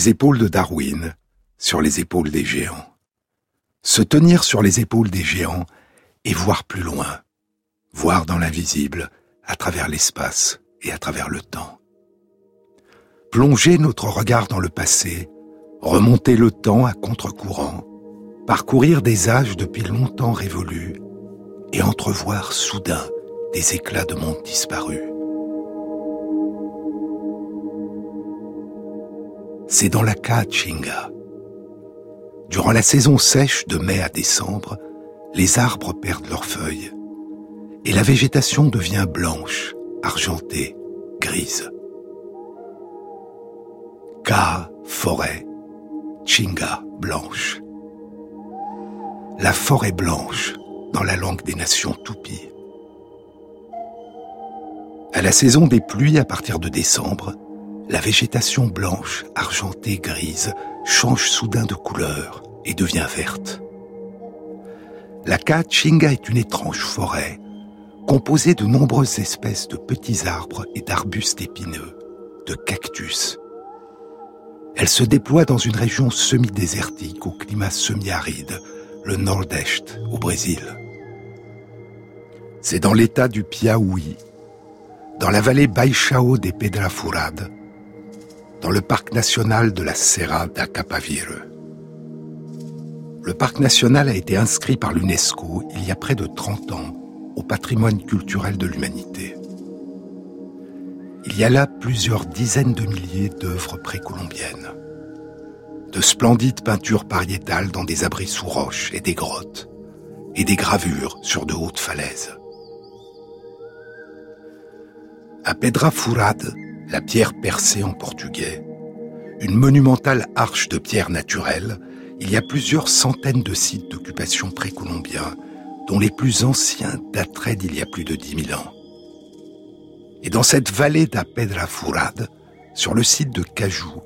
les épaules de Darwin, sur les épaules des géants. Se tenir sur les épaules des géants et voir plus loin, voir dans l'invisible, à travers l'espace et à travers le temps. Plonger notre regard dans le passé, remonter le temps à contre-courant, parcourir des âges depuis longtemps révolus et entrevoir soudain des éclats de monde disparus. C'est dans la Caatinga. Durant la saison sèche de mai à décembre, les arbres perdent leurs feuilles et la végétation devient blanche, argentée, grise. Ka, forêt, Chinga, blanche. La forêt blanche dans la langue des nations toupies. À la saison des pluies à partir de décembre, la végétation blanche, argentée, grise change soudain de couleur et devient verte. La Caatinga est une étrange forêt composée de nombreuses espèces de petits arbres et d'arbustes épineux, de cactus. Elle se déploie dans une région semi-désertique au climat semi-aride, le Nordeste, au Brésil. C'est dans l'état du Piauí, dans la vallée Baixao des Pedrafurad, dans le parc national de la Serra da Capavire. Le parc national a été inscrit par l'UNESCO il y a près de 30 ans au patrimoine culturel de l'humanité. Il y a là plusieurs dizaines de milliers d'œuvres précolombiennes. De splendides peintures pariétales dans des abris sous roches et des grottes, et des gravures sur de hautes falaises. À Pedra Furad, la pierre percée en portugais, une monumentale arche de pierre naturelle, il y a plusieurs centaines de sites d'occupation précolombiens, dont les plus anciens dateraient d'il y a plus de dix mille ans. Et dans cette vallée da sur le site de Cajou,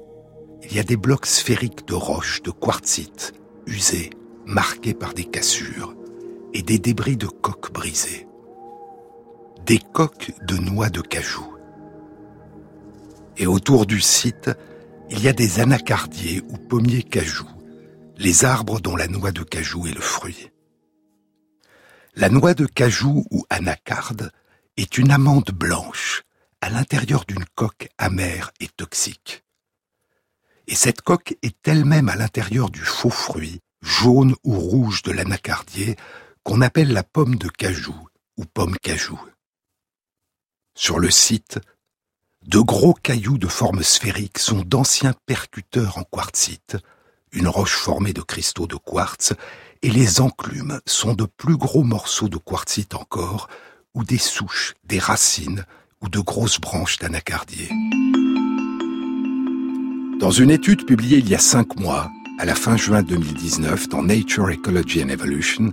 il y a des blocs sphériques de roches, de quartzite, usés, marqués par des cassures, et des débris de coques brisées. Des coques de noix de cajou et autour du site, il y a des anacardiers ou pommiers cajou, les arbres dont la noix de cajou est le fruit. La noix de cajou ou anacarde est une amande blanche à l'intérieur d'une coque amère et toxique. Et cette coque est elle-même à l'intérieur du faux fruit, jaune ou rouge de l'anacardier, qu'on appelle la pomme de cajou ou pomme cajou. Sur le site, de gros cailloux de forme sphérique sont d'anciens percuteurs en quartzite, une roche formée de cristaux de quartz, et les enclumes sont de plus gros morceaux de quartzite encore, ou des souches, des racines, ou de grosses branches d'anacardier. Dans une étude publiée il y a cinq mois, à la fin juin 2019, dans Nature, Ecology and Evolution,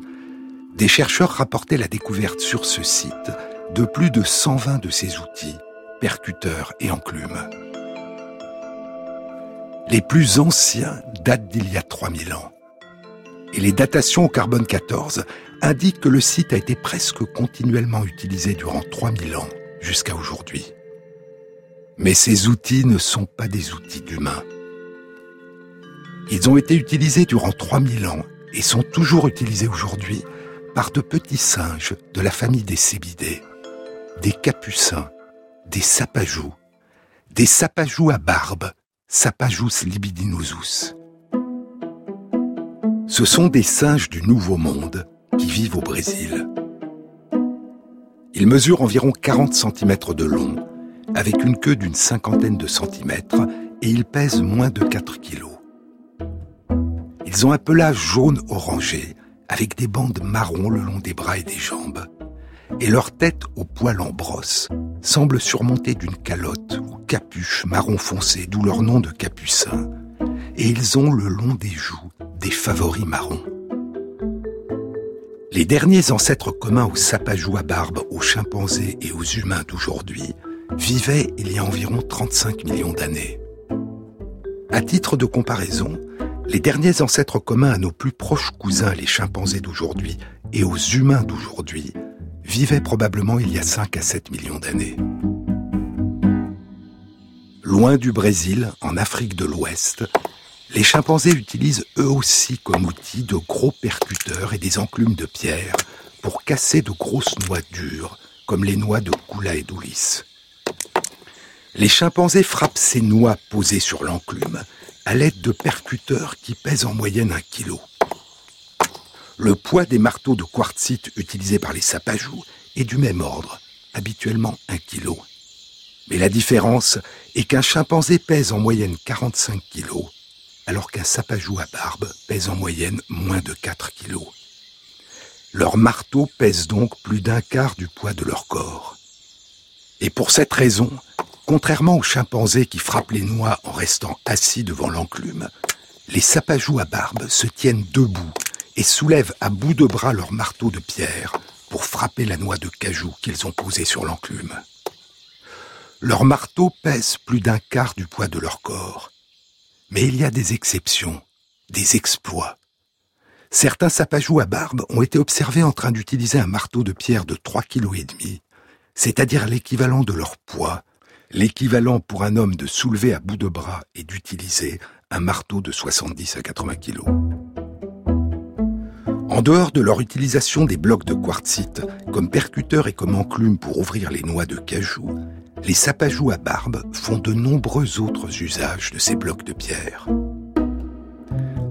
des chercheurs rapportaient la découverte sur ce site de plus de 120 de ces outils percuteurs et enclumes. Les plus anciens datent d'il y a 3000 ans. Et les datations au carbone 14 indiquent que le site a été presque continuellement utilisé durant 3000 ans jusqu'à aujourd'hui. Mais ces outils ne sont pas des outils d'humains. Ils ont été utilisés durant 3000 ans et sont toujours utilisés aujourd'hui par de petits singes de la famille des cébidés, des capucins des sapajous, des sapajous à barbe, sapajous libidinosus. Ce sont des singes du Nouveau Monde qui vivent au Brésil. Ils mesurent environ 40 cm de long, avec une queue d'une cinquantaine de centimètres, et ils pèsent moins de 4 kg. Ils ont un pelage jaune orangé, avec des bandes marron le long des bras et des jambes et leur tête au poil en brosse semble surmontée d'une calotte ou capuche marron foncé, d'où leur nom de capucin, et ils ont le long des joues des favoris marrons. Les derniers ancêtres communs aux sapajous à barbe, aux chimpanzés et aux humains d'aujourd'hui vivaient il y a environ 35 millions d'années. À titre de comparaison, les derniers ancêtres communs à nos plus proches cousins, les chimpanzés d'aujourd'hui, et aux humains d'aujourd'hui, vivait probablement il y a 5 à 7 millions d'années. loin du Brésil, en Afrique de l'Ouest, les chimpanzés utilisent eux aussi comme outil de gros percuteurs et des enclumes de pierre pour casser de grosses noix dures, comme les noix de Kula et d'Ulysse. Les chimpanzés frappent ces noix posées sur l'enclume à l'aide de percuteurs qui pèsent en moyenne un kilo. Le poids des marteaux de quartzite utilisés par les sapajous est du même ordre, habituellement un kilo. Mais la différence est qu'un chimpanzé pèse en moyenne 45 kilos, alors qu'un sapajou à barbe pèse en moyenne moins de 4 kilos. Leurs marteaux pèsent donc plus d'un quart du poids de leur corps. Et pour cette raison, contrairement aux chimpanzés qui frappent les noix en restant assis devant l'enclume, les sapajous à barbe se tiennent debout et soulèvent à bout de bras leurs marteaux de pierre pour frapper la noix de cajou qu'ils ont posée sur l'enclume. Leurs marteaux pèsent plus d'un quart du poids de leur corps. Mais il y a des exceptions, des exploits. Certains sapajous à barbe ont été observés en train d'utiliser un marteau de pierre de 3,5 kg, c'est-à-dire l'équivalent de leur poids, l'équivalent pour un homme de soulever à bout de bras et d'utiliser un marteau de 70 à 80 kg. En dehors de leur utilisation des blocs de quartzite comme percuteur et comme enclume pour ouvrir les noix de cajou, les sapajous à barbe font de nombreux autres usages de ces blocs de pierre.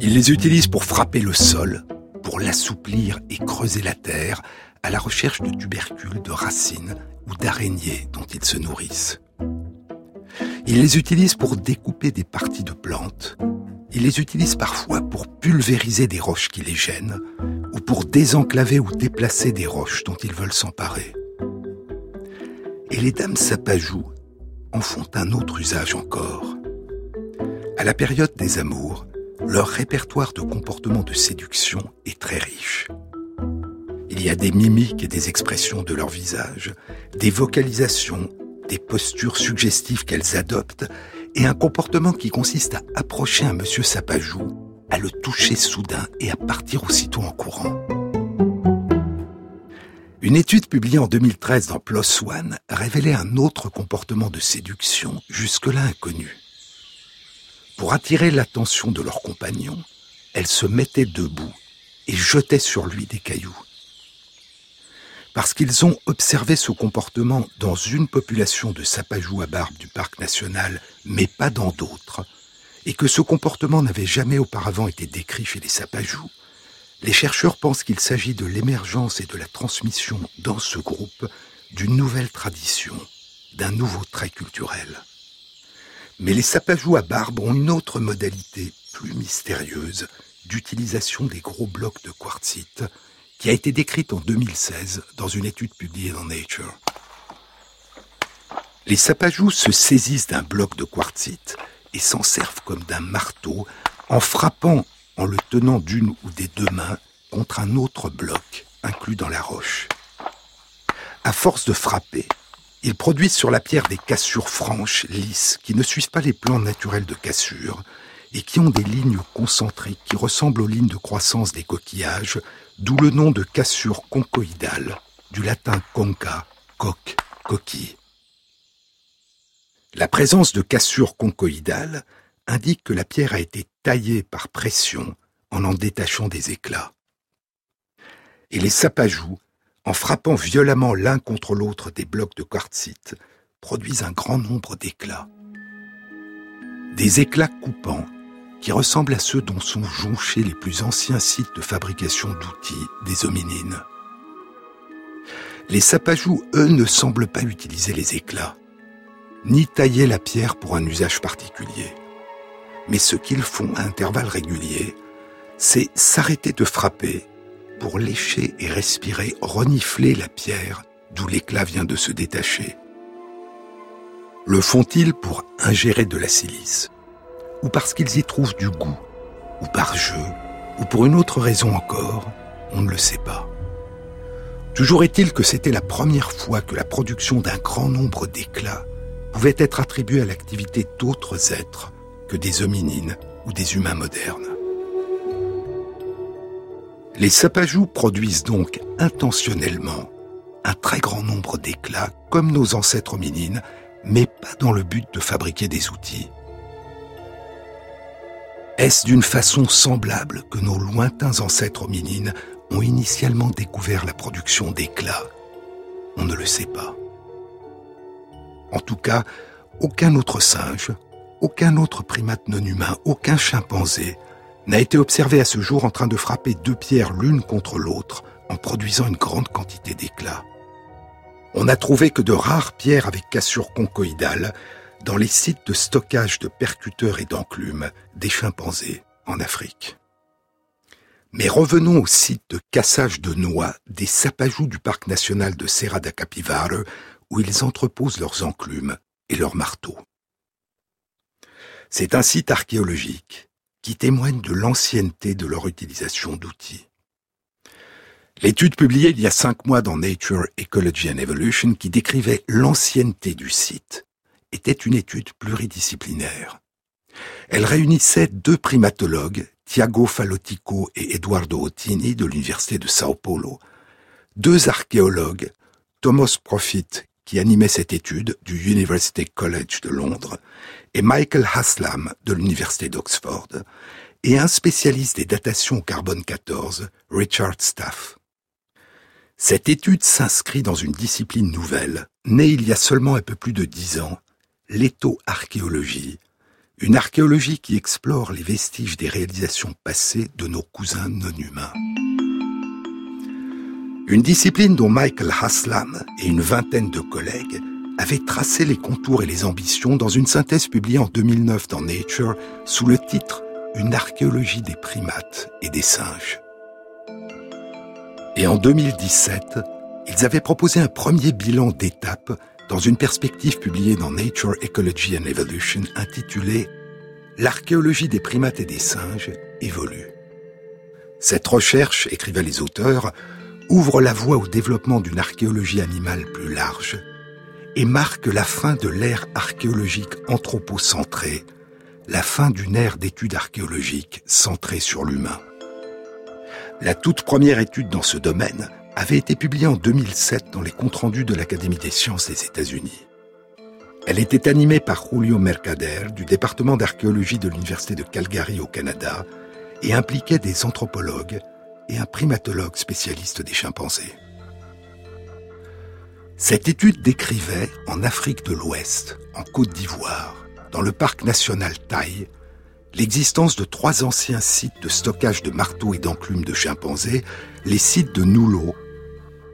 Ils les utilisent pour frapper le sol, pour l'assouplir et creuser la terre à la recherche de tubercules, de racines ou d'araignées dont ils se nourrissent. Ils les utilisent pour découper des parties de plantes. Ils les utilisent parfois pour pulvériser des roches qui les gênent ou pour désenclaver ou déplacer des roches dont ils veulent s'emparer. Et les dames sapajou en font un autre usage encore. À la période des amours, leur répertoire de comportements de séduction est très riche. Il y a des mimiques et des expressions de leur visage, des vocalisations, des postures suggestives qu'elles adoptent, et un comportement qui consiste à approcher un monsieur Sapajou, à le toucher soudain et à partir aussitôt en courant. Une étude publiée en 2013 dans PLOS ONE révélait un autre comportement de séduction jusque-là inconnu. Pour attirer l'attention de leur compagnon, elle se mettait debout et jetait sur lui des cailloux. Parce qu'ils ont observé ce comportement dans une population de sapajous à barbe du parc national, mais pas dans d'autres, et que ce comportement n'avait jamais auparavant été décrit chez les sapajous, les chercheurs pensent qu'il s'agit de l'émergence et de la transmission dans ce groupe d'une nouvelle tradition, d'un nouveau trait culturel. Mais les sapajous à barbe ont une autre modalité plus mystérieuse d'utilisation des gros blocs de quartzite qui a été décrite en 2016 dans une étude publiée dans Nature. Les sapajous se saisissent d'un bloc de quartzite et s'en servent comme d'un marteau en frappant en le tenant d'une ou des deux mains contre un autre bloc inclus dans la roche. À force de frapper, ils produisent sur la pierre des cassures franches, lisses, qui ne suivent pas les plans naturels de cassure, et qui ont des lignes concentriques qui ressemblent aux lignes de croissance des coquillages, d'où le nom de cassure conchoïdale, du latin conca, coque, coquille. La présence de cassures conchoïdales indique que la pierre a été taillée par pression en en détachant des éclats. Et les sapajous en frappant violemment l'un contre l'autre des blocs de quartzite, produisent un grand nombre d'éclats. Des éclats coupants qui ressemblent à ceux dont sont jonchés les plus anciens sites de fabrication d'outils des hominines. Les sapajous, eux, ne semblent pas utiliser les éclats, ni tailler la pierre pour un usage particulier. Mais ce qu'ils font à intervalles réguliers, c'est s'arrêter de frapper pour lécher et respirer, renifler la pierre d'où l'éclat vient de se détacher. Le font-ils pour ingérer de la silice? Ou parce qu'ils y trouvent du goût Ou par jeu Ou pour une autre raison encore On ne le sait pas. Toujours est-il que c'était la première fois que la production d'un grand nombre d'éclats pouvait être attribuée à l'activité d'autres êtres que des hominines ou des humains modernes. Les sapajous produisent donc intentionnellement un très grand nombre d'éclats, comme nos ancêtres hominines, mais pas dans le but de fabriquer des outils. Est-ce d'une façon semblable que nos lointains ancêtres hominines ont initialement découvert la production d'éclats? On ne le sait pas. En tout cas, aucun autre singe, aucun autre primate non humain, aucun chimpanzé n'a été observé à ce jour en train de frapper deux pierres l'une contre l'autre en produisant une grande quantité d'éclats. On n'a trouvé que de rares pierres avec cassure conchoïdale dans les sites de stockage de percuteurs et d'enclumes des chimpanzés en Afrique. Mais revenons au site de cassage de noix des sapajous du parc national de Serra da Capivara, où ils entreposent leurs enclumes et leurs marteaux. C'est un site archéologique qui témoigne de l'ancienneté de leur utilisation d'outils. L'étude publiée il y a cinq mois dans Nature, Ecology and Evolution qui décrivait l'ancienneté du site était une étude pluridisciplinaire. Elle réunissait deux primatologues, Tiago Falotico et Eduardo Ottini de l'Université de Sao Paulo, deux archéologues, Thomas Profit, qui animait cette étude du University College de Londres, et Michael Haslam de l'Université d'Oxford, et un spécialiste des datations au carbone 14, Richard Staff. Cette étude s'inscrit dans une discipline nouvelle, née il y a seulement un peu plus de dix ans, l'étho-archéologie, une archéologie qui explore les vestiges des réalisations passées de nos cousins non humains. Une discipline dont Michael Haslam et une vingtaine de collègues avaient tracé les contours et les ambitions dans une synthèse publiée en 2009 dans Nature sous le titre Une archéologie des primates et des singes. Et en 2017, ils avaient proposé un premier bilan d'étape dans une perspective publiée dans Nature, Ecology and Evolution intitulée L'archéologie des primates et des singes évolue. Cette recherche, écrivaient les auteurs, ouvre la voie au développement d'une archéologie animale plus large et marque la fin de l'ère archéologique anthropocentrée, la fin d'une ère d'études archéologiques centrée sur l'humain. La toute première étude dans ce domaine avait été publiée en 2007 dans les comptes rendus de l'Académie des sciences des États-Unis. Elle était animée par Julio Mercader du département d'archéologie de l'Université de Calgary au Canada et impliquait des anthropologues et un primatologue spécialiste des chimpanzés. Cette étude décrivait, en Afrique de l'Ouest, en Côte d'Ivoire, dans le parc national Taille, l'existence de trois anciens sites de stockage de marteaux et d'enclumes de chimpanzés, les sites de Nulo,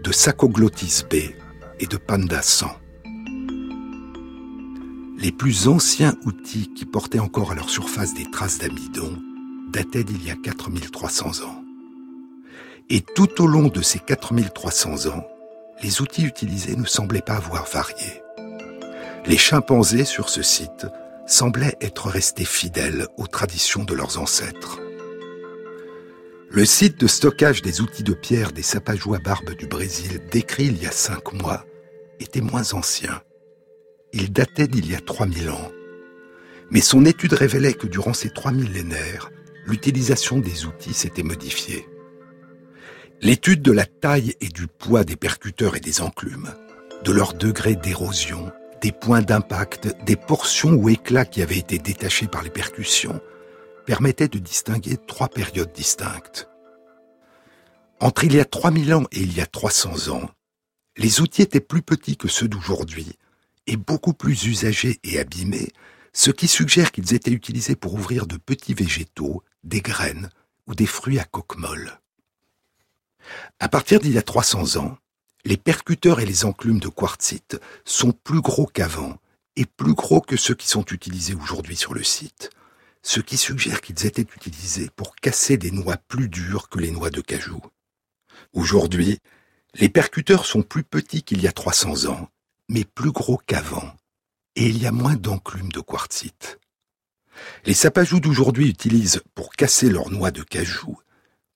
de Sacoglottis Bay et de Panda 100. Les plus anciens outils qui portaient encore à leur surface des traces d'amidon dataient d'il y a 4300 ans. Et tout au long de ces 4300 ans, les outils utilisés ne semblaient pas avoir varié. Les chimpanzés sur ce site semblaient être restés fidèles aux traditions de leurs ancêtres. Le site de stockage des outils de pierre des Sapajous à barbe du Brésil, décrit il y a cinq mois, était moins ancien. Il datait d'il y a 3000 ans. Mais son étude révélait que durant ces trois millénaires, l'utilisation des outils s'était modifiée. L'étude de la taille et du poids des percuteurs et des enclumes, de leur degré d'érosion, des points d'impact, des portions ou éclats qui avaient été détachés par les percussions, permettait de distinguer trois périodes distinctes. Entre il y a 3000 ans et il y a 300 ans, les outils étaient plus petits que ceux d'aujourd'hui et beaucoup plus usagés et abîmés, ce qui suggère qu'ils étaient utilisés pour ouvrir de petits végétaux, des graines ou des fruits à coque molle. À partir d'il y a 300 ans, les percuteurs et les enclumes de quartzite sont plus gros qu'avant et plus gros que ceux qui sont utilisés aujourd'hui sur le site, ce qui suggère qu'ils étaient utilisés pour casser des noix plus dures que les noix de cajou. Aujourd'hui, les percuteurs sont plus petits qu'il y a 300 ans, mais plus gros qu'avant, et il y a moins d'enclumes de quartzite. Les sapajous d'aujourd'hui utilisent, pour casser leurs noix de cajou,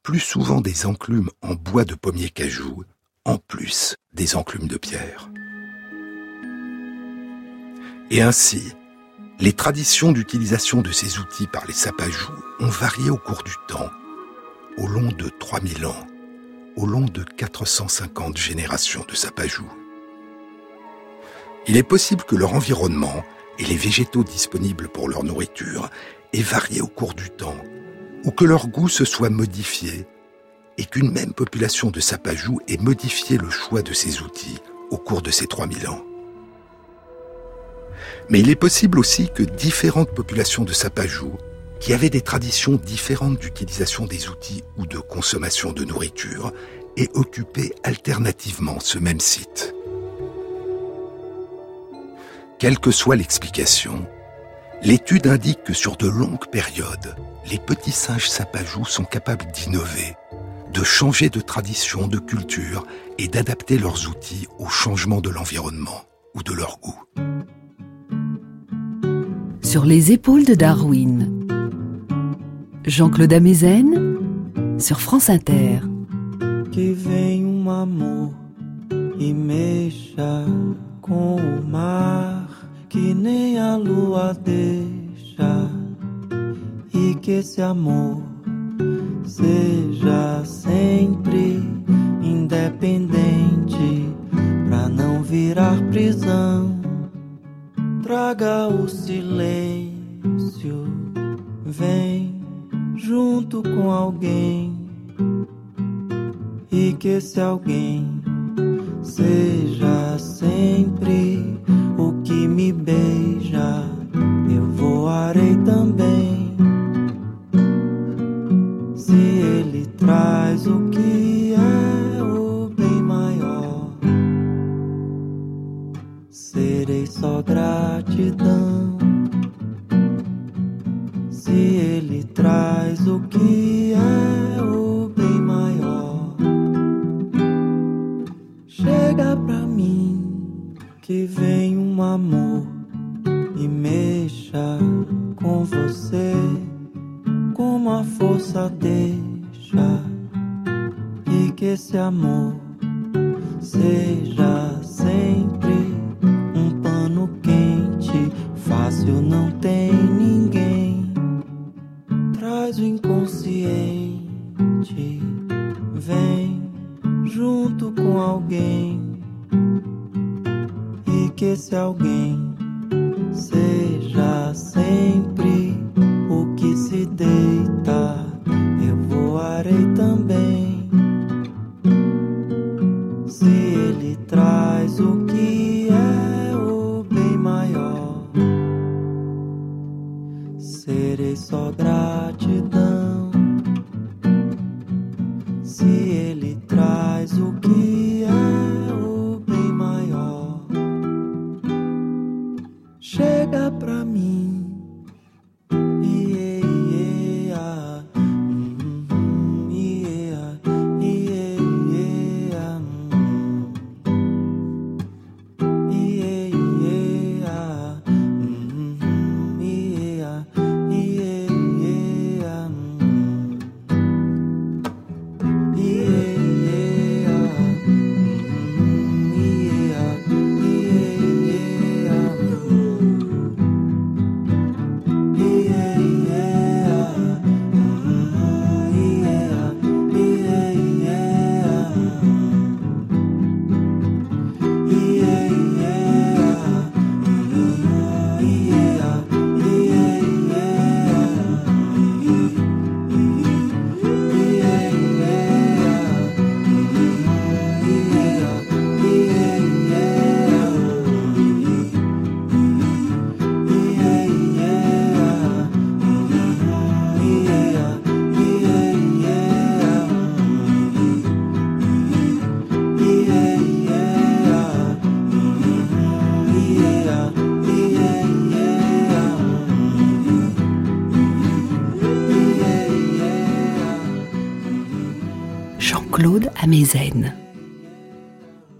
plus souvent des enclumes en bois de pommier cajou, en plus des enclumes de pierre. Et ainsi, les traditions d'utilisation de ces outils par les sapajous ont varié au cours du temps, au long de 3000 ans, au long de 450 générations de sapajous. Il est possible que leur environnement et les végétaux disponibles pour leur nourriture aient varié au cours du temps, ou que leur goût se soit modifié, et qu'une même population de sapajous ait modifié le choix de ses outils au cours de ces 3000 ans. Mais il est possible aussi que différentes populations de sapajous, qui avaient des traditions différentes d'utilisation des outils ou de consommation de nourriture, aient occupé alternativement ce même site. Quelle que soit l'explication, l'étude indique que sur de longues périodes, les petits singes sapajous sont capables d'innover, de changer de tradition, de culture et d'adapter leurs outils au changement de l'environnement ou de leur goût. Sur les épaules de Darwin, Jean-Claude Amezen sur France Inter. Que vem um amor e mexa com o mar que nem a lua deixa e que esse amor seja sempre independente pra não virar prisão. Traga o silêncio, vem junto com alguém e que esse alguém seja sempre o que me beija. Eu voarei também. Se ele traz o que é o bem maior, serei só gratidão. Se ele traz o que é o bem maior, chega pra mim que vem um amor e que esse amor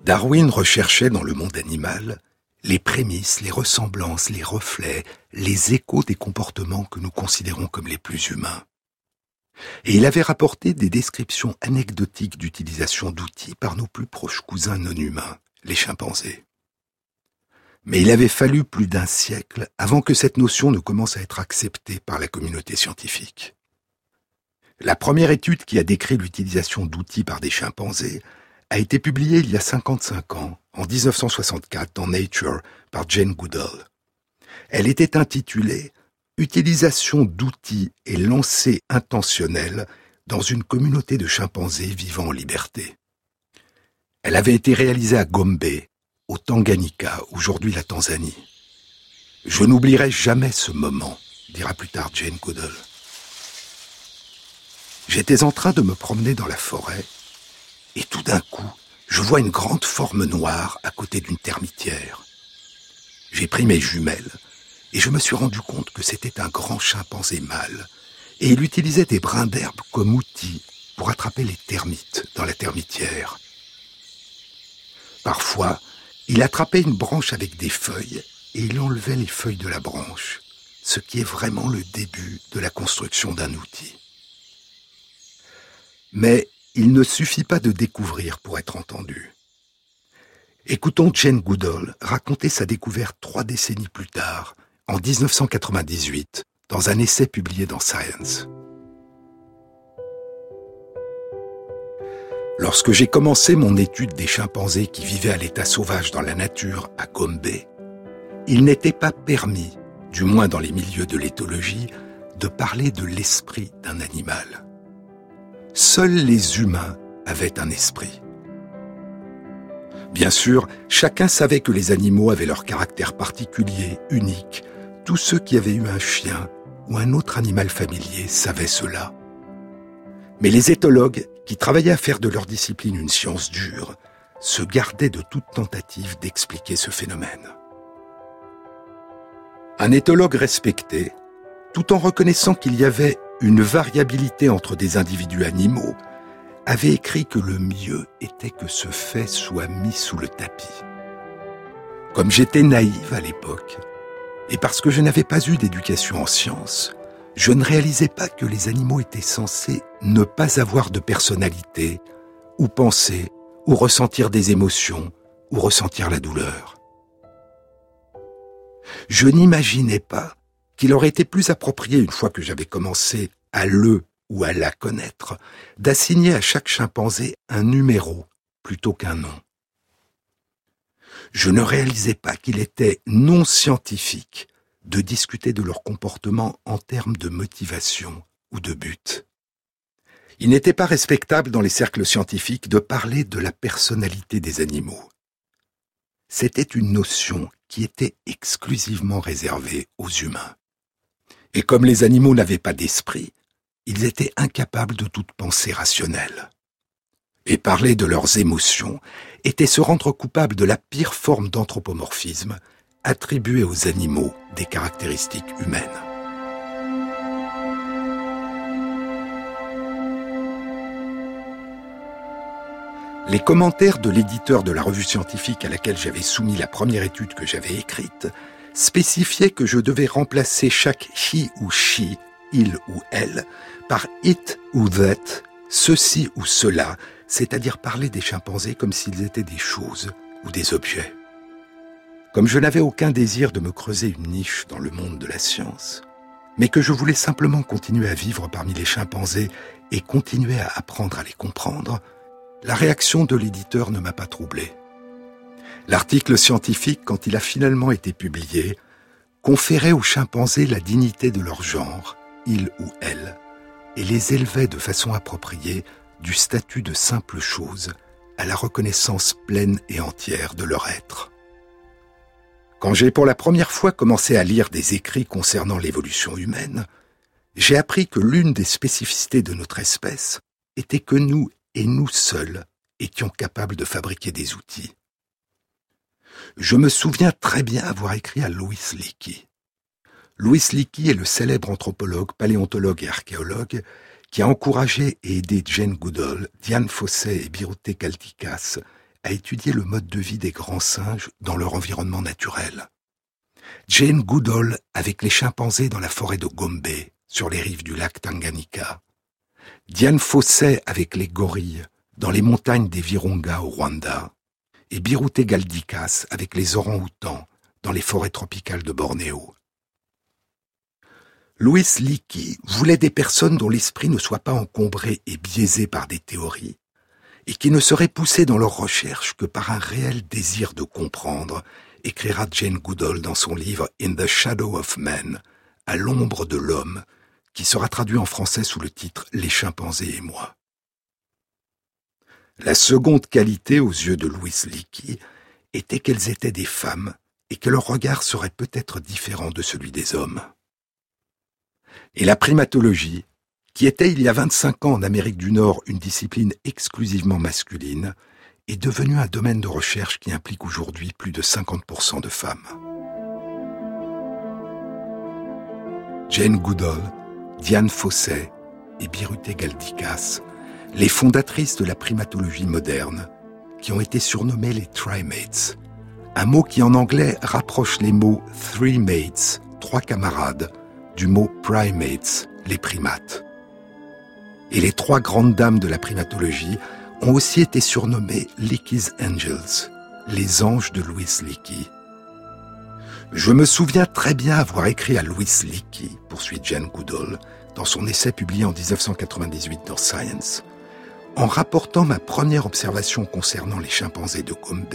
Darwin recherchait dans le monde animal les prémices, les ressemblances, les reflets, les échos des comportements que nous considérons comme les plus humains. Et il avait rapporté des descriptions anecdotiques d'utilisation d'outils par nos plus proches cousins non humains, les chimpanzés. Mais il avait fallu plus d'un siècle avant que cette notion ne commence à être acceptée par la communauté scientifique. La première étude qui a décrit l'utilisation d'outils par des chimpanzés a été publiée il y a 55 ans, en en 1964 dans Nature par Jane Goodall. Elle était intitulée Utilisation d'outils et lancers intentionnels dans une communauté de chimpanzés vivant en liberté. Elle avait été réalisée à Gombe, au Tanganyika, aujourd'hui la Tanzanie. Je n'oublierai jamais ce moment, dira plus tard Jane Goodall. J'étais en train de me promener dans la forêt, et tout d'un coup, je vois une grande forme noire à côté d'une termitière. J'ai pris mes jumelles, et je me suis rendu compte que c'était un grand chimpanzé mâle, et il utilisait des brins d'herbe comme outil pour attraper les termites dans la termitière. Parfois, il attrapait une branche avec des feuilles et il enlevait les feuilles de la branche, ce qui est vraiment le début de la construction d'un outil. Mais il ne suffit pas de découvrir pour être entendu. Écoutons Jane Goodall raconter sa découverte trois décennies plus tard, en 1998, dans un essai publié dans Science. Lorsque j'ai commencé mon étude des chimpanzés qui vivaient à l'état sauvage dans la nature à Gombe, il n'était pas permis, du moins dans les milieux de l'éthologie, de parler de l'esprit d'un animal. Seuls les humains avaient un esprit. Bien sûr, chacun savait que les animaux avaient leur caractère particulier, unique. Tous ceux qui avaient eu un chien ou un autre animal familier savaient cela. Mais les éthologues, qui travaillaient à faire de leur discipline une science dure, se gardaient de toute tentative d'expliquer ce phénomène. Un éthologue respecté, tout en reconnaissant qu'il y avait une variabilité entre des individus animaux, avait écrit que le mieux était que ce fait soit mis sous le tapis. Comme j'étais naïve à l'époque, et parce que je n'avais pas eu d'éducation en sciences, je ne réalisais pas que les animaux étaient censés ne pas avoir de personnalité, ou penser, ou ressentir des émotions, ou ressentir la douleur. Je n'imaginais pas qu'il aurait été plus approprié, une fois que j'avais commencé à le ou à la connaître, d'assigner à chaque chimpanzé un numéro plutôt qu'un nom. Je ne réalisais pas qu'il était non scientifique de discuter de leur comportement en termes de motivation ou de but. Il n'était pas respectable dans les cercles scientifiques de parler de la personnalité des animaux. C'était une notion qui était exclusivement réservée aux humains. Et comme les animaux n'avaient pas d'esprit, ils étaient incapables de toute pensée rationnelle. Et parler de leurs émotions était se rendre coupable de la pire forme d'anthropomorphisme attribuée aux animaux des caractéristiques humaines. Les commentaires de l'éditeur de la revue scientifique à laquelle j'avais soumis la première étude que j'avais écrite spécifiaient que je devais remplacer chaque he ou she, il ou elle, par it ou that, ceci ou cela, c'est-à-dire parler des chimpanzés comme s'ils étaient des choses ou des objets. Comme je n'avais aucun désir de me creuser une niche dans le monde de la science, mais que je voulais simplement continuer à vivre parmi les chimpanzés et continuer à apprendre à les comprendre, la réaction de l'éditeur ne m'a pas troublé. L'article scientifique, quand il a finalement été publié, conférait aux chimpanzés la dignité de leur genre, il ou elle, et les élevait de façon appropriée du statut de simple chose à la reconnaissance pleine et entière de leur être. Quand j'ai pour la première fois commencé à lire des écrits concernant l'évolution humaine, j'ai appris que l'une des spécificités de notre espèce était que nous et nous seuls étions capables de fabriquer des outils. Je me souviens très bien avoir écrit à Louis Leakey. Louis Leakey est le célèbre anthropologue, paléontologue et archéologue qui a encouragé et aidé Jane Goodall, Diane Fossey et Birute Kaltikas à étudier le mode de vie des grands singes dans leur environnement naturel. Jane Goodall avec les chimpanzés dans la forêt de Gombe, sur les rives du lac Tanganyika. Diane Fossey avec les gorilles dans les montagnes des Virunga au Rwanda. Et Birute Galdikas avec les orang-outans dans les forêts tropicales de Bornéo. Louis Leakey voulait des personnes dont l'esprit ne soit pas encombré et biaisé par des théories, et qui ne seraient poussés dans leurs recherches que par un réel désir de comprendre, écrira Jane Goodall dans son livre In the Shadow of Man, à l'ombre de l'homme, qui sera traduit en français sous le titre Les chimpanzés et moi. La seconde qualité aux yeux de Louise Leakey était qu'elles étaient des femmes et que leur regard serait peut-être différent de celui des hommes. Et la primatologie, qui était il y a 25 ans en Amérique du Nord une discipline exclusivement masculine, est devenue un domaine de recherche qui implique aujourd'hui plus de 50% de femmes. Jane Goodall, Diane Fosset et Birute Galdikas, les fondatrices de la primatologie moderne, qui ont été surnommées les trimates, un mot qui en anglais rapproche les mots three mates, trois camarades, du mot primates, les primates. Et les trois grandes dames de la primatologie ont aussi été surnommées Leakey's Angels, les anges de Louis Leakey. Je me souviens très bien avoir écrit à Louis Leakey, poursuit Jane Goodall, dans son essai publié en 1998 dans Science, en rapportant ma première observation concernant les chimpanzés de Gombe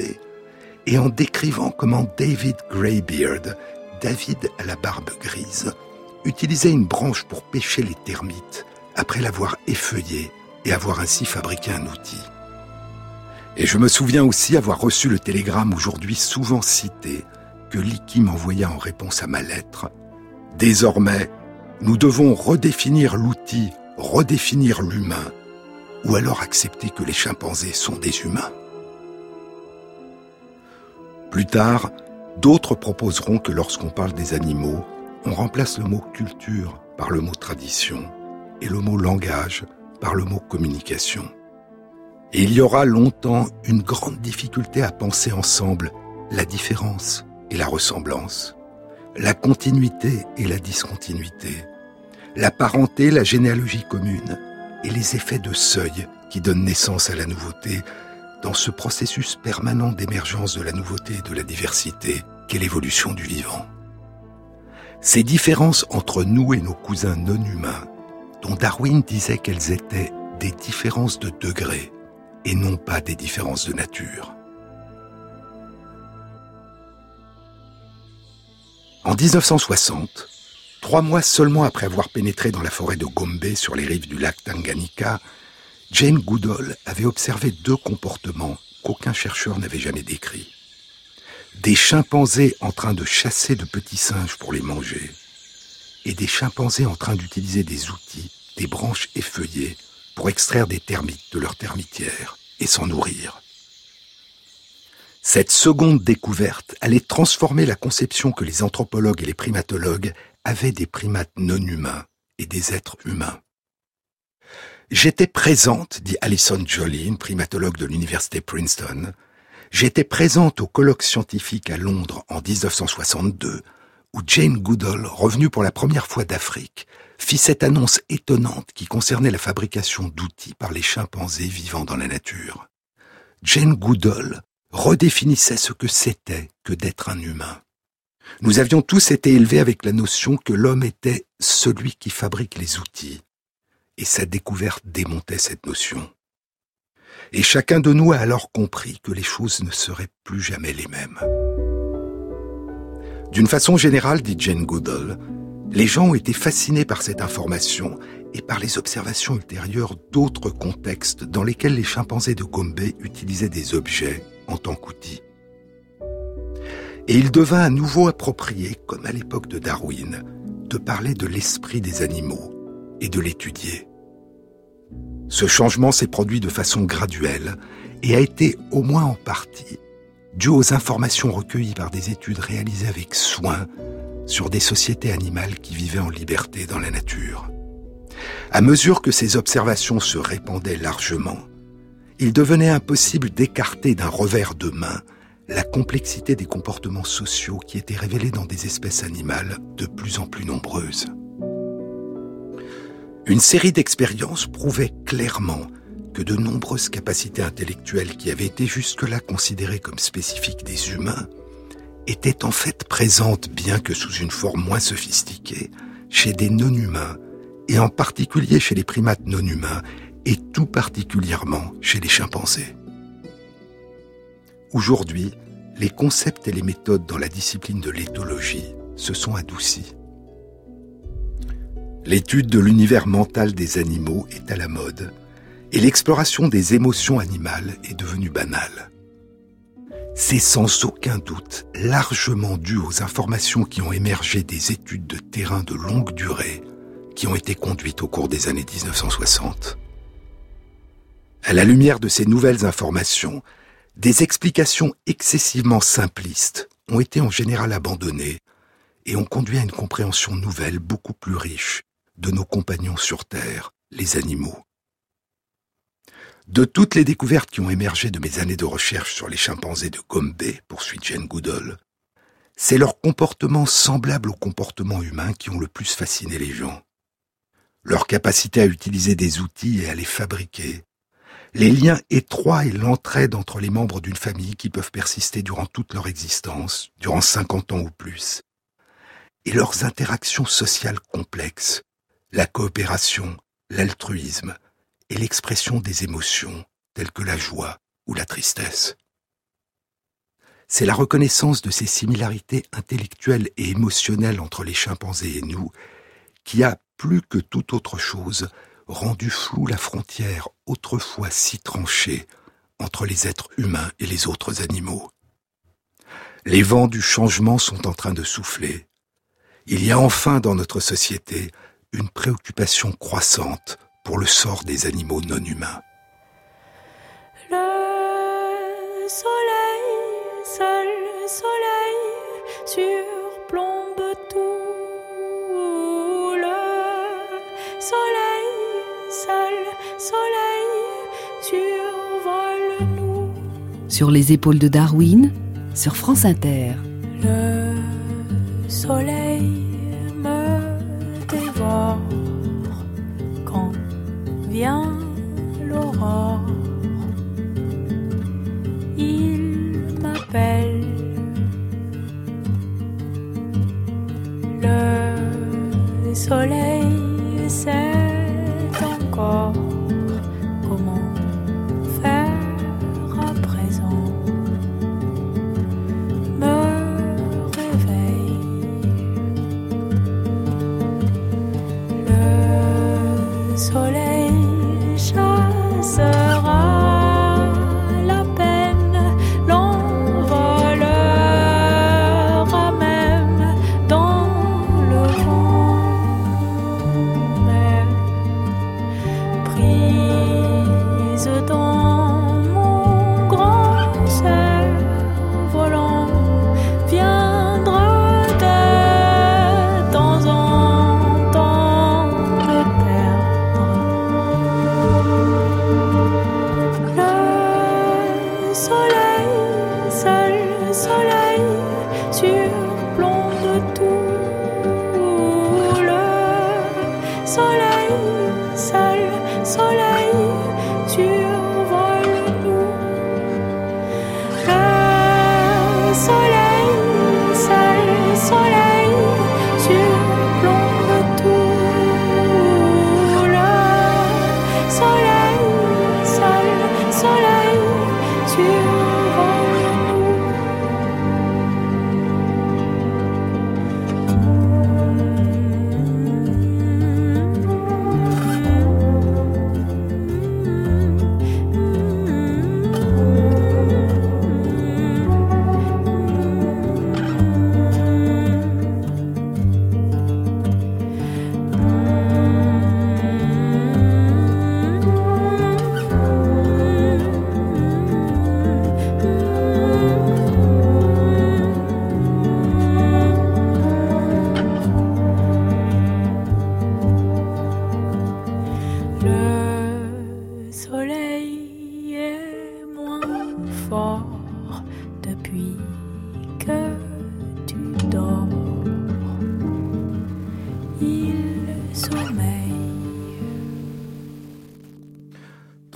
et en décrivant comment David Greybeard, David à la barbe grise, utilisait une branche pour pêcher les termites après l'avoir effeuillé et avoir ainsi fabriqué un outil. Et je me souviens aussi avoir reçu le télégramme aujourd'hui souvent cité que Liki m'envoya en réponse à ma lettre. Désormais, nous devons redéfinir l'outil, redéfinir l'humain, ou alors accepter que les chimpanzés sont des humains. Plus tard, d'autres proposeront que lorsqu'on parle des animaux, on remplace le mot culture par le mot tradition et le mot langage par le mot communication. Et il y aura longtemps une grande difficulté à penser ensemble la différence et la ressemblance, la continuité et la discontinuité, la parenté, la généalogie commune et les effets de seuil qui donnent naissance à la nouveauté dans ce processus permanent d'émergence de la nouveauté et de la diversité qu'est l'évolution du vivant. Ces différences entre nous et nos cousins non humains dont Darwin disait qu'elles étaient des différences de degré et non pas des différences de nature. En 1960, trois mois seulement après avoir pénétré dans la forêt de Gombe sur les rives du lac Tanganyika, Jane Goodall avait observé deux comportements qu'aucun chercheur n'avait jamais décrits. Des chimpanzés en train de chasser de petits singes pour les manger et des chimpanzés en train d'utiliser des outils, des branches effeuillées, pour extraire des termites de leur termitière et s'en nourrir. Cette seconde découverte allait transformer la conception que les anthropologues et les primatologues avaient des primates non humains et des êtres humains. J'étais présente, dit Alison Jolin, primatologue de l'université Princeton, j'étais présente au colloque scientifique à Londres en 1962 où Jane Goodall, revenue pour la première fois d'Afrique, fit cette annonce étonnante qui concernait la fabrication d'outils par les chimpanzés vivant dans la nature. Jane Goodall redéfinissait ce que c'était que d'être un humain. Nous avions tous été élevés avec la notion que l'homme était celui qui fabrique les outils, et sa découverte démontait cette notion. Et chacun de nous a alors compris que les choses ne seraient plus jamais les mêmes. D'une façon générale, dit Jane Goodall, les gens ont été fascinés par cette information et par les observations ultérieures d'autres contextes dans lesquels les chimpanzés de Gombe utilisaient des objets en tant qu'outils. Et il devint à nouveau approprié, comme à l'époque de Darwin, de parler de l'esprit des animaux et de l'étudier. Ce changement s'est produit de façon graduelle et a été, au moins en partie, dû aux informations recueillies par des études réalisées avec soin sur des sociétés animales qui vivaient en liberté dans la nature. À mesure que ces observations se répandaient largement, il devenait impossible d'écarter d'un revers de main la complexité des comportements sociaux qui étaient révélés dans des espèces animales de plus en plus nombreuses. Une série d'expériences prouvait clairement que de nombreuses capacités intellectuelles qui avaient été jusque-là considérées comme spécifiques des humains étaient en fait présentes, bien que sous une forme moins sophistiquée, chez des non-humains, et en particulier chez les primates non-humains, et tout particulièrement chez les chimpanzés. Aujourd'hui, les concepts et les méthodes dans la discipline de l'éthologie se sont adoucis. L'étude de l'univers mental des animaux est à la mode et l'exploration des émotions animales est devenue banale. C'est sans aucun doute largement dû aux informations qui ont émergé des études de terrain de longue durée qui ont été conduites au cours des années 1960. À la lumière de ces nouvelles informations, des explications excessivement simplistes ont été en général abandonnées et ont conduit à une compréhension nouvelle beaucoup plus riche de nos compagnons sur Terre, les animaux. De toutes les découvertes qui ont émergé de mes années de recherche sur les chimpanzés de Gombe, poursuit Jane Goodall, c'est leur comportement semblable au comportement humain qui ont le plus fasciné les gens. Leur capacité à utiliser des outils et à les fabriquer, les liens étroits et l'entraide entre les membres d'une famille qui peuvent persister durant toute leur existence, durant 50 ans ou plus, et leurs interactions sociales complexes, la coopération, l'altruisme, et l'expression des émotions telles que la joie ou la tristesse. C'est la reconnaissance de ces similarités intellectuelles et émotionnelles entre les chimpanzés et nous qui a, plus que toute autre chose, rendu floue la frontière autrefois si tranchée entre les êtres humains et les autres animaux. Les vents du changement sont en train de souffler. Il y a enfin dans notre société une préoccupation croissante pour le sort des animaux non humains. Le soleil, seul soleil, surplombe tout. Le soleil, Sur les épaules de Darwin, sur France Inter. Le soleil me dévore vient l'aurore. Il m'appelle. Le soleil,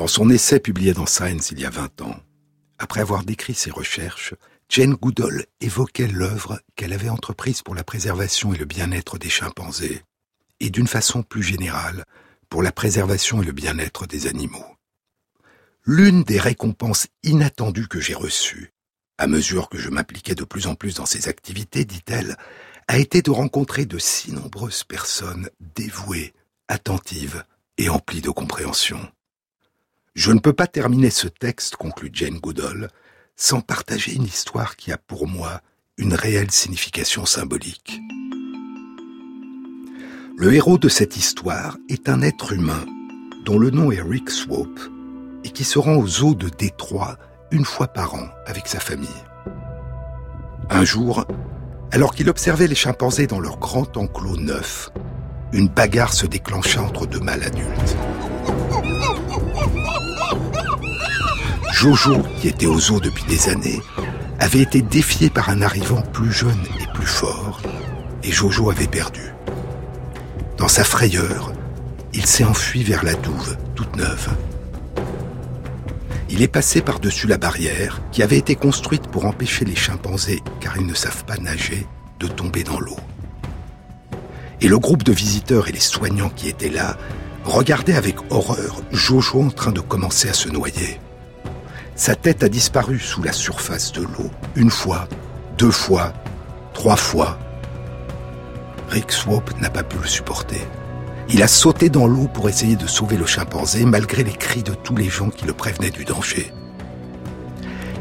son essai publié dans Science il y a 20 ans, après avoir décrit ses recherches, Jane Goodall évoquait l'œuvre qu'elle avait entreprise pour la préservation et le bien-être des chimpanzés, et d'une façon plus générale, pour la préservation et le bien-être des animaux. L'une des récompenses inattendues que j'ai reçues, à mesure que je m'impliquais de plus en plus dans ces activités, dit-elle, a été de rencontrer de si nombreuses personnes dévouées, attentives et emplies de compréhension. Je ne peux pas terminer ce texte, conclut Jane Goodall, sans partager une histoire qui a pour moi une réelle signification symbolique. Le héros de cette histoire est un être humain dont le nom est Rick Swope et qui se rend aux eaux de Détroit une fois par an avec sa famille. Un jour, alors qu'il observait les chimpanzés dans leur grand enclos neuf, une bagarre se déclencha entre deux mâles adultes. Jojo, qui était aux eaux depuis des années, avait été défié par un arrivant plus jeune et plus fort, et Jojo avait perdu. Dans sa frayeur, il s'est enfui vers la douve, toute neuve. Il est passé par-dessus la barrière qui avait été construite pour empêcher les chimpanzés, car ils ne savent pas nager, de tomber dans l'eau. Et le groupe de visiteurs et les soignants qui étaient là regardaient avec horreur Jojo en train de commencer à se noyer. Sa tête a disparu sous la surface de l'eau, une fois, deux fois, trois fois, Rick Swope n'a pas pu le supporter. Il a sauté dans l'eau pour essayer de sauver le chimpanzé malgré les cris de tous les gens qui le prévenaient du danger.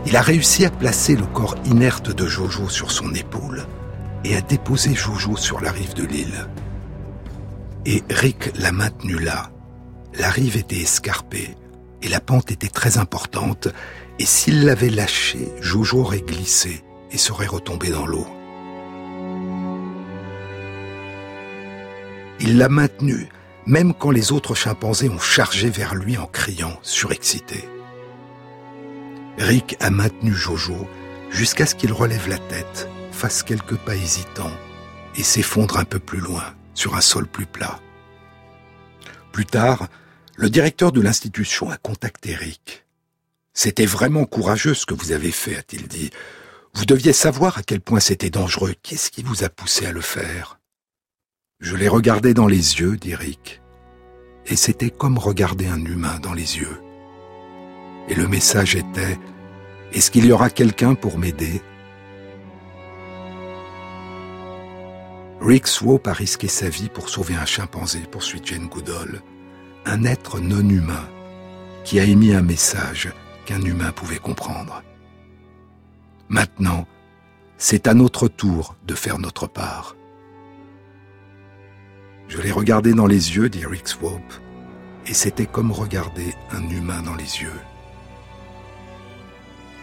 Il a réussi à placer le corps inerte de Jojo sur son épaule et à déposer Jojo sur la rive de l'île. Et Rick l'a maintenu là. La rive était escarpée et la pente était très importante et s'il l'avait lâché, Jojo aurait glissé et serait retombé dans l'eau. Il l'a maintenu, même quand les autres chimpanzés ont chargé vers lui en criant, surexcités. Rick a maintenu Jojo jusqu'à ce qu'il relève la tête, fasse quelques pas hésitants et s'effondre un peu plus loin, sur un sol plus plat. Plus tard, le directeur de l'institution a contacté Rick. C'était vraiment courageux ce que vous avez fait, a-t-il dit. Vous deviez savoir à quel point c'était dangereux. Qu'est-ce qui vous a poussé à le faire? Je l'ai regardé dans les yeux, dit Rick, et c'était comme regarder un humain dans les yeux. Et le message était Est-ce qu'il y aura quelqu'un pour m'aider? Rick Swope a risqué sa vie pour sauver un chimpanzé, poursuit Jane Goodall, un être non humain qui a émis un message qu'un humain pouvait comprendre. Maintenant, c'est à notre tour de faire notre part. Je l'ai regardé dans les yeux, dit Rick Swope, et c'était comme regarder un humain dans les yeux.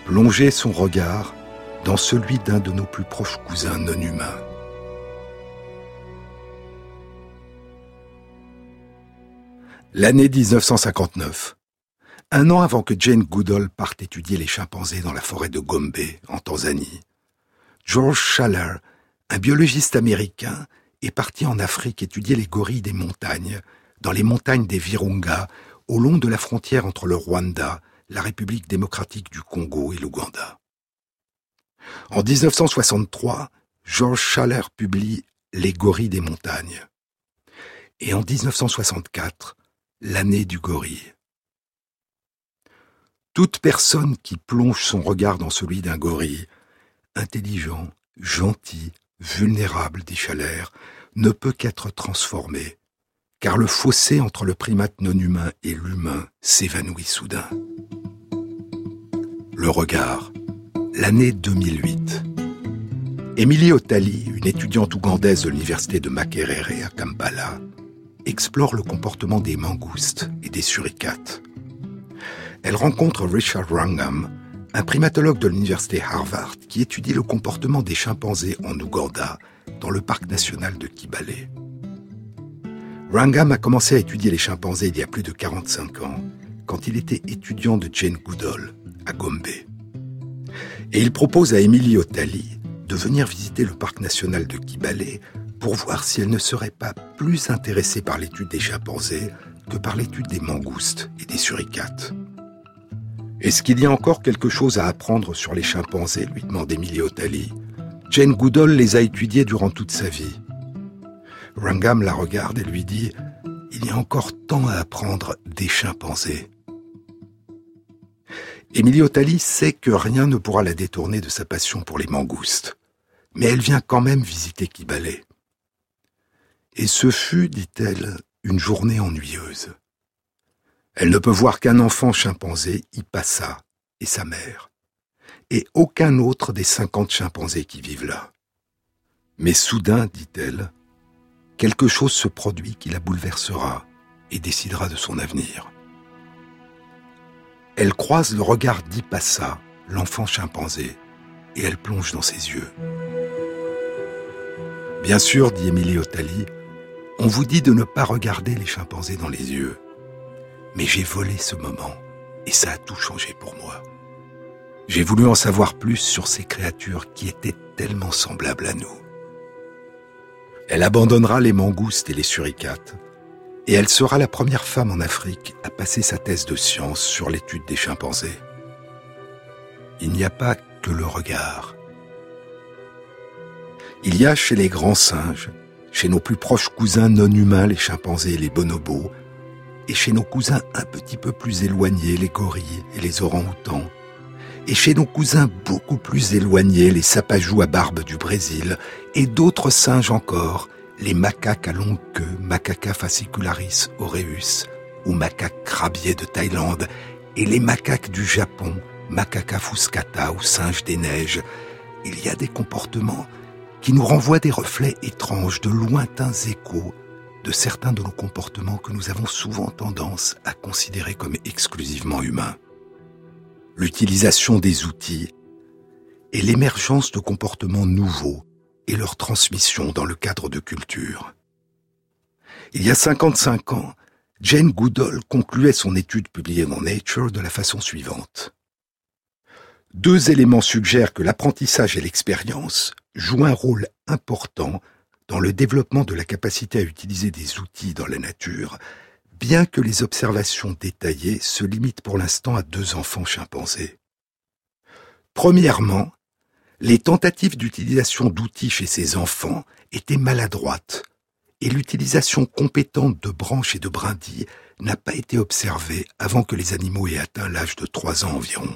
Plonger son regard dans celui d'un de nos plus proches cousins non humains. L'année 1959. Un an avant que Jane Goodall parte étudier les chimpanzés dans la forêt de Gombe, en Tanzanie, George Schaller, un biologiste américain, est parti en Afrique étudier les gorilles des montagnes, dans les montagnes des Virunga, au long de la frontière entre le Rwanda, la République démocratique du Congo et l'Ouganda. En 1963, George Schaller publie Les gorilles des montagnes. Et en 1964, l'année du gorille. Toute personne qui plonge son regard dans celui d'un gorille, intelligent, gentil, vulnérable, dit Chalère, ne peut qu'être transformé, car le fossé entre le primate non humain et l'humain s'évanouit soudain. Le regard. L'année 2008. Émilie Otali, une étudiante ougandaise de l'université de Makerere à Kampala, explore le comportement des mangoustes et des suricates. Elle rencontre Richard Wrangham, un primatologue de l'université Harvard qui étudie le comportement des chimpanzés en Ouganda dans le parc national de Kibale. Wrangham a commencé à étudier les chimpanzés il y a plus de 45 ans, quand il était étudiant de Jane Goodall à Gombe. Et il propose à Emily Otali de venir visiter le parc national de Kibale pour voir si elle ne serait pas plus intéressée par l'étude des chimpanzés que par l'étude des mangoustes et des suricates. Est-ce qu'il y a encore quelque chose à apprendre sur les chimpanzés lui demande Emily Otali. Jane Goodall les a étudiés durant toute sa vie. Wrangham la regarde et lui dit il y a encore tant à apprendre des chimpanzés. Emilio Tali sait que rien ne pourra la détourner de sa passion pour les mangoustes, mais elle vient quand même visiter Kibale. Et ce fut, dit-elle, une journée ennuyeuse. Elle ne peut voir qu'un enfant chimpanzé y et sa mère, et aucun autre des cinquante chimpanzés qui vivent là. Mais soudain, dit-elle, quelque chose se produit qui la bouleversera et décidera de son avenir. Elle croise le regard d'Ipassa, l'enfant chimpanzé, et elle plonge dans ses yeux. Bien sûr, dit Émilie Otali, on vous dit de ne pas regarder les chimpanzés dans les yeux. Mais j'ai volé ce moment, et ça a tout changé pour moi. J'ai voulu en savoir plus sur ces créatures qui étaient tellement semblables à nous. Elle abandonnera les mangoustes et les suricates et elle sera la première femme en Afrique à passer sa thèse de science sur l'étude des chimpanzés. Il n'y a pas que le regard. Il y a chez les grands singes, chez nos plus proches cousins non humains, les chimpanzés et les bonobos, et chez nos cousins un petit peu plus éloignés, les gorilles et les orang-outans, et chez nos cousins beaucoup plus éloignés, les sapajous à barbe du Brésil, et d'autres singes encore, les macaques à longue queue, Macaca fascicularis aureus, ou macaques crabiers de Thaïlande, et les macaques du Japon, Macaca fuscata ou singe des neiges, il y a des comportements qui nous renvoient des reflets étranges, de lointains échos de certains de nos comportements que nous avons souvent tendance à considérer comme exclusivement humains. L'utilisation des outils et l'émergence de comportements nouveaux et leur transmission dans le cadre de culture. Il y a 55 ans, Jane Goodall concluait son étude publiée dans Nature de la façon suivante. Deux éléments suggèrent que l'apprentissage et l'expérience jouent un rôle important dans le développement de la capacité à utiliser des outils dans la nature, bien que les observations détaillées se limitent pour l'instant à deux enfants chimpanzés. Premièrement, les tentatives d'utilisation d'outils chez ces enfants étaient maladroites et l'utilisation compétente de branches et de brindilles n'a pas été observée avant que les animaux aient atteint l'âge de trois ans environ.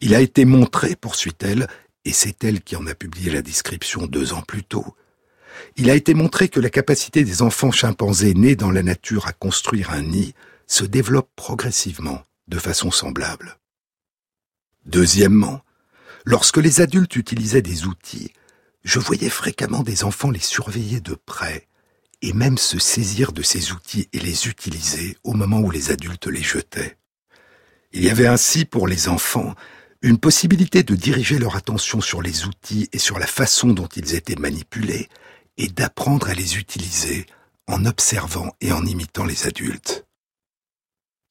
Il a été montré, poursuit-elle, et c'est elle qui en a publié la description deux ans plus tôt, il a été montré que la capacité des enfants chimpanzés nés dans la nature à construire un nid se développe progressivement de façon semblable. Deuxièmement, Lorsque les adultes utilisaient des outils, je voyais fréquemment des enfants les surveiller de près et même se saisir de ces outils et les utiliser au moment où les adultes les jetaient. Il y avait ainsi pour les enfants une possibilité de diriger leur attention sur les outils et sur la façon dont ils étaient manipulés et d'apprendre à les utiliser en observant et en imitant les adultes.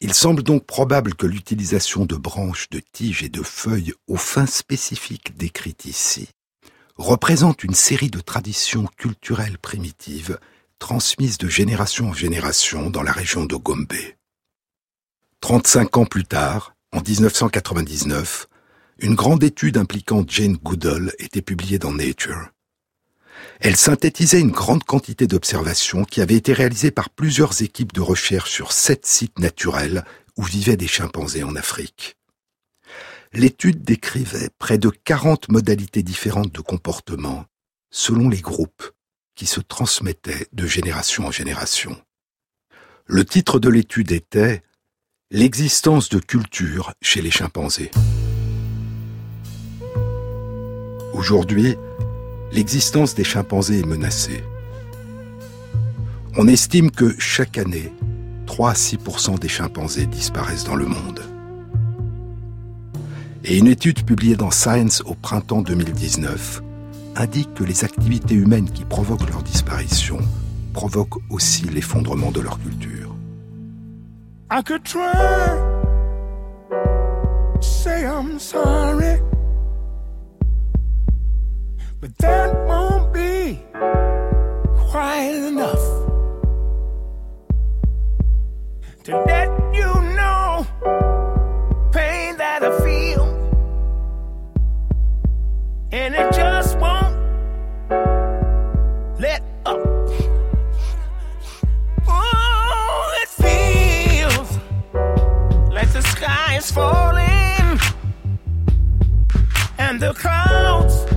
Il semble donc probable que l'utilisation de branches, de tiges et de feuilles aux fins spécifiques décrites ici représente une série de traditions culturelles primitives transmises de génération en génération dans la région de Gombe. 35 ans plus tard, en 1999, une grande étude impliquant Jane Goodall était publiée dans Nature. Elle synthétisait une grande quantité d'observations qui avaient été réalisées par plusieurs équipes de recherche sur sept sites naturels où vivaient des chimpanzés en Afrique. L'étude décrivait près de 40 modalités différentes de comportement selon les groupes qui se transmettaient de génération en génération. Le titre de l'étude était L'existence de culture chez les chimpanzés. Aujourd'hui, l'existence des chimpanzés est menacée. On estime que chaque année, 3 à 6% des chimpanzés disparaissent dans le monde. Et une étude publiée dans Science au printemps 2019 indique que les activités humaines qui provoquent leur disparition provoquent aussi l'effondrement de leur culture. I could try, say I'm sorry. but that won't be quite enough to let you know pain that I feel, and it just won't let up. Oh, it feels like the sky is falling and the clouds.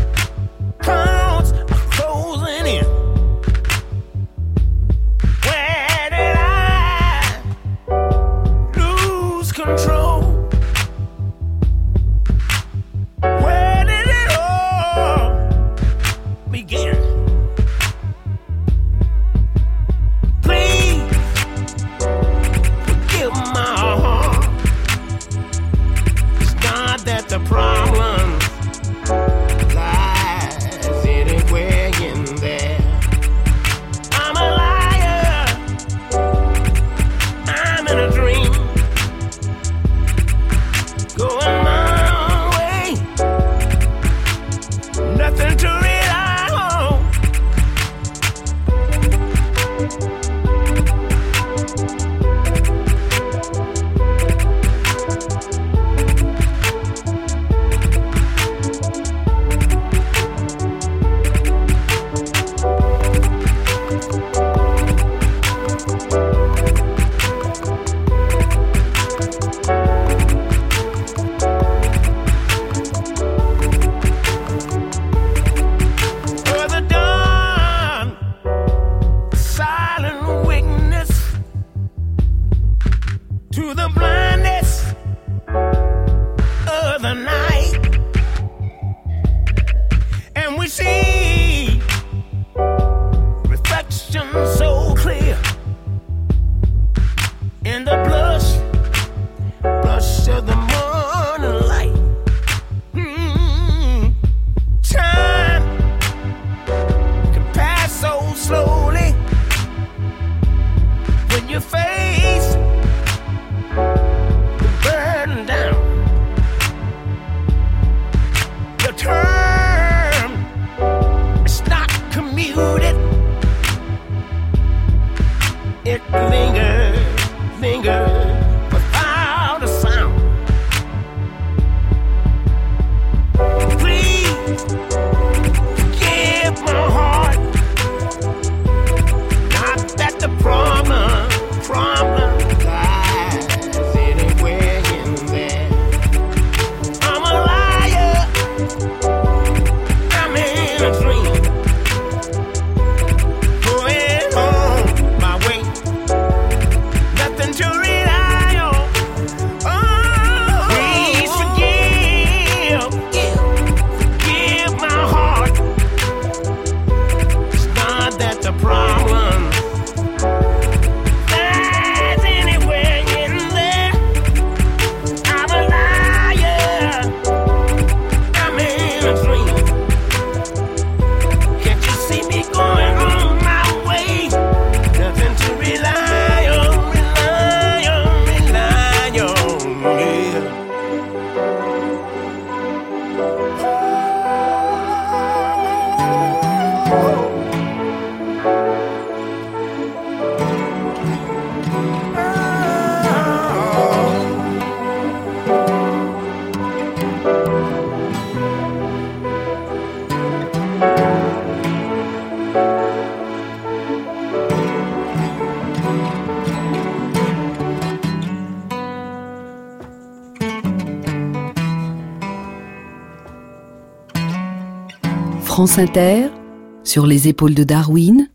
Sur les épaules de Darwin,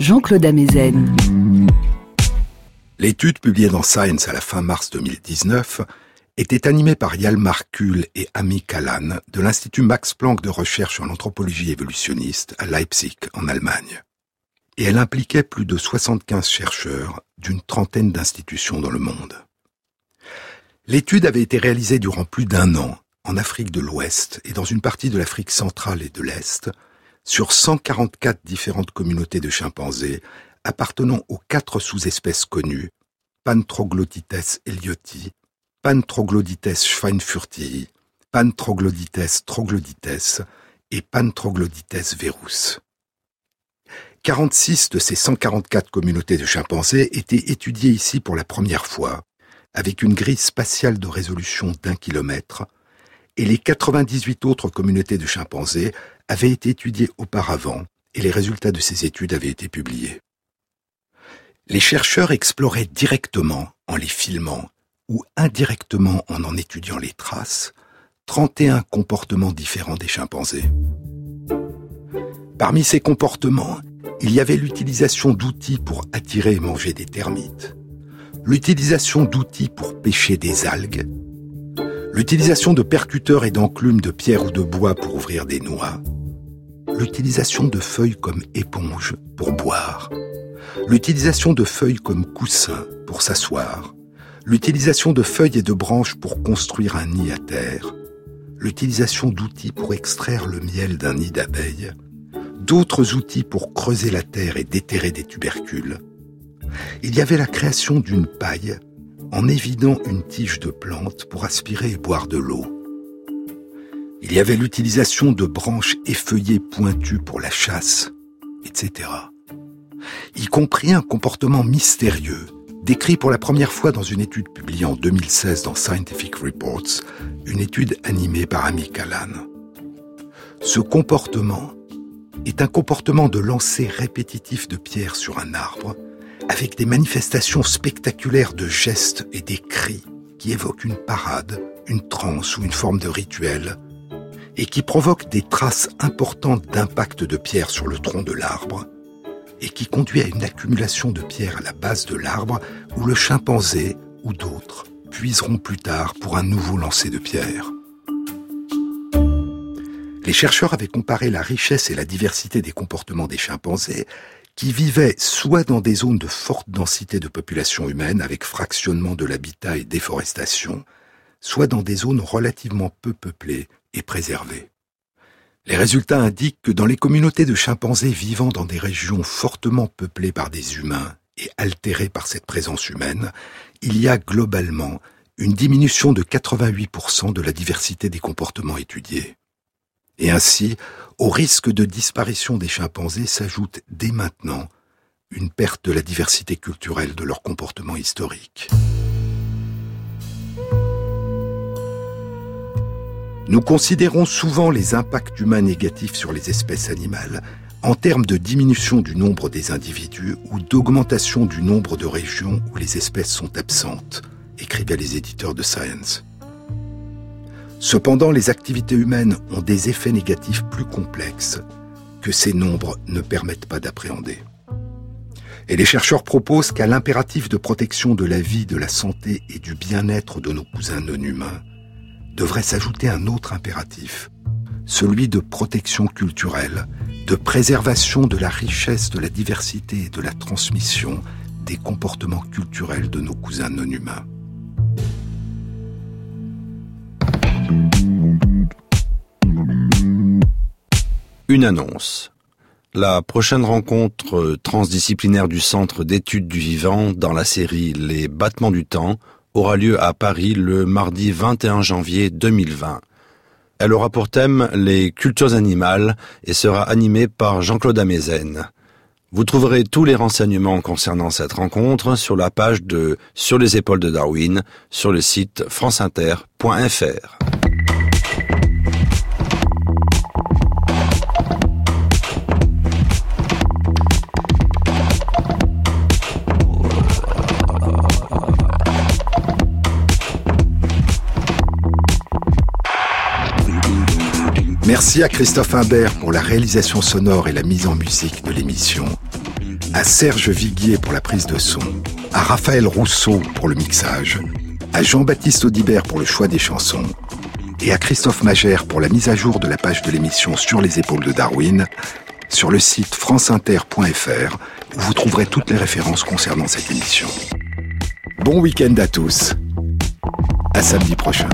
Jean-Claude Amezen. L'étude publiée dans Science à la fin mars 2019 était animée par Yalmar Kuhl et Ami Kalan de l'Institut Max Planck de recherche en anthropologie évolutionniste à Leipzig, en Allemagne. Et elle impliquait plus de 75 chercheurs d'une trentaine d'institutions dans le monde. L'étude avait été réalisée durant plus d'un an en Afrique de l'Ouest et dans une partie de l'Afrique centrale et de l'Est, sur 144 différentes communautés de chimpanzés appartenant aux quatre sous-espèces connues, Pantroglodites elioti, Pantroglodites schweinfurtii, Pantroglodites troglodytes et Pantroglodites verus. 46 de ces 144 communautés de chimpanzés étaient étudiées ici pour la première fois, avec une grille spatiale de résolution d'un kilomètre, et les 98 autres communautés de chimpanzés avaient été étudiées auparavant et les résultats de ces études avaient été publiés. Les chercheurs exploraient directement, en les filmant, ou indirectement en en étudiant les traces, 31 comportements différents des chimpanzés. Parmi ces comportements, il y avait l'utilisation d'outils pour attirer et manger des termites, l'utilisation d'outils pour pêcher des algues, l'utilisation de percuteurs et d'enclumes de pierre ou de bois pour ouvrir des noix, l'utilisation de feuilles comme éponge pour boire, l'utilisation de feuilles comme coussin pour s'asseoir, l'utilisation de feuilles et de branches pour construire un nid à terre, l'utilisation d'outils pour extraire le miel d'un nid d'abeilles, d'autres outils pour creuser la terre et déterrer des tubercules. Il y avait la création d'une paille en évidant une tige de plante pour aspirer et boire de l'eau. Il y avait l'utilisation de branches effeuillées pointues pour la chasse, etc. Y compris un comportement mystérieux décrit pour la première fois dans une étude publiée en 2016 dans Scientific Reports, une étude animée par Amy Callan. Ce comportement est un comportement de lancer répétitif de pierres sur un arbre, avec des manifestations spectaculaires de gestes et des cris qui évoquent une parade, une transe ou une forme de rituel, et qui provoquent des traces importantes d'impact de pierres sur le tronc de l'arbre, et qui conduit à une accumulation de pierres à la base de l'arbre où le chimpanzé ou d'autres puiseront plus tard pour un nouveau lancer de pierres. Les chercheurs avaient comparé la richesse et la diversité des comportements des chimpanzés qui vivaient soit dans des zones de forte densité de population humaine avec fractionnement de l'habitat et déforestation, soit dans des zones relativement peu peuplées et préservées. Les résultats indiquent que dans les communautés de chimpanzés vivant dans des régions fortement peuplées par des humains et altérées par cette présence humaine, il y a globalement une diminution de 88% de la diversité des comportements étudiés. Et ainsi, au risque de disparition des chimpanzés s'ajoute dès maintenant une perte de la diversité culturelle de leur comportement historique. Nous considérons souvent les impacts humains négatifs sur les espèces animales en termes de diminution du nombre des individus ou d'augmentation du nombre de régions où les espèces sont absentes, écrivaient les éditeurs de Science. Cependant, les activités humaines ont des effets négatifs plus complexes que ces nombres ne permettent pas d'appréhender. Et les chercheurs proposent qu'à l'impératif de protection de la vie, de la santé et du bien-être de nos cousins non humains, devrait s'ajouter un autre impératif, celui de protection culturelle, de préservation de la richesse, de la diversité et de la transmission des comportements culturels de nos cousins non humains. Une annonce. La prochaine rencontre transdisciplinaire du Centre d'études du vivant dans la série Les battements du temps aura lieu à Paris le mardi 21 janvier 2020. Elle aura pour thème les cultures animales et sera animée par Jean-Claude Amezen. Vous trouverez tous les renseignements concernant cette rencontre sur la page de Sur les épaules de Darwin sur le site franceinter.fr. Merci à Christophe Imbert pour la réalisation sonore et la mise en musique de l'émission, à Serge Viguier pour la prise de son, à Raphaël Rousseau pour le mixage, à Jean-Baptiste Audibert pour le choix des chansons, et à Christophe Magère pour la mise à jour de la page de l'émission Sur les épaules de Darwin, sur le site franceinter.fr, où vous trouverez toutes les références concernant cette émission. Bon week-end à tous. À samedi prochain.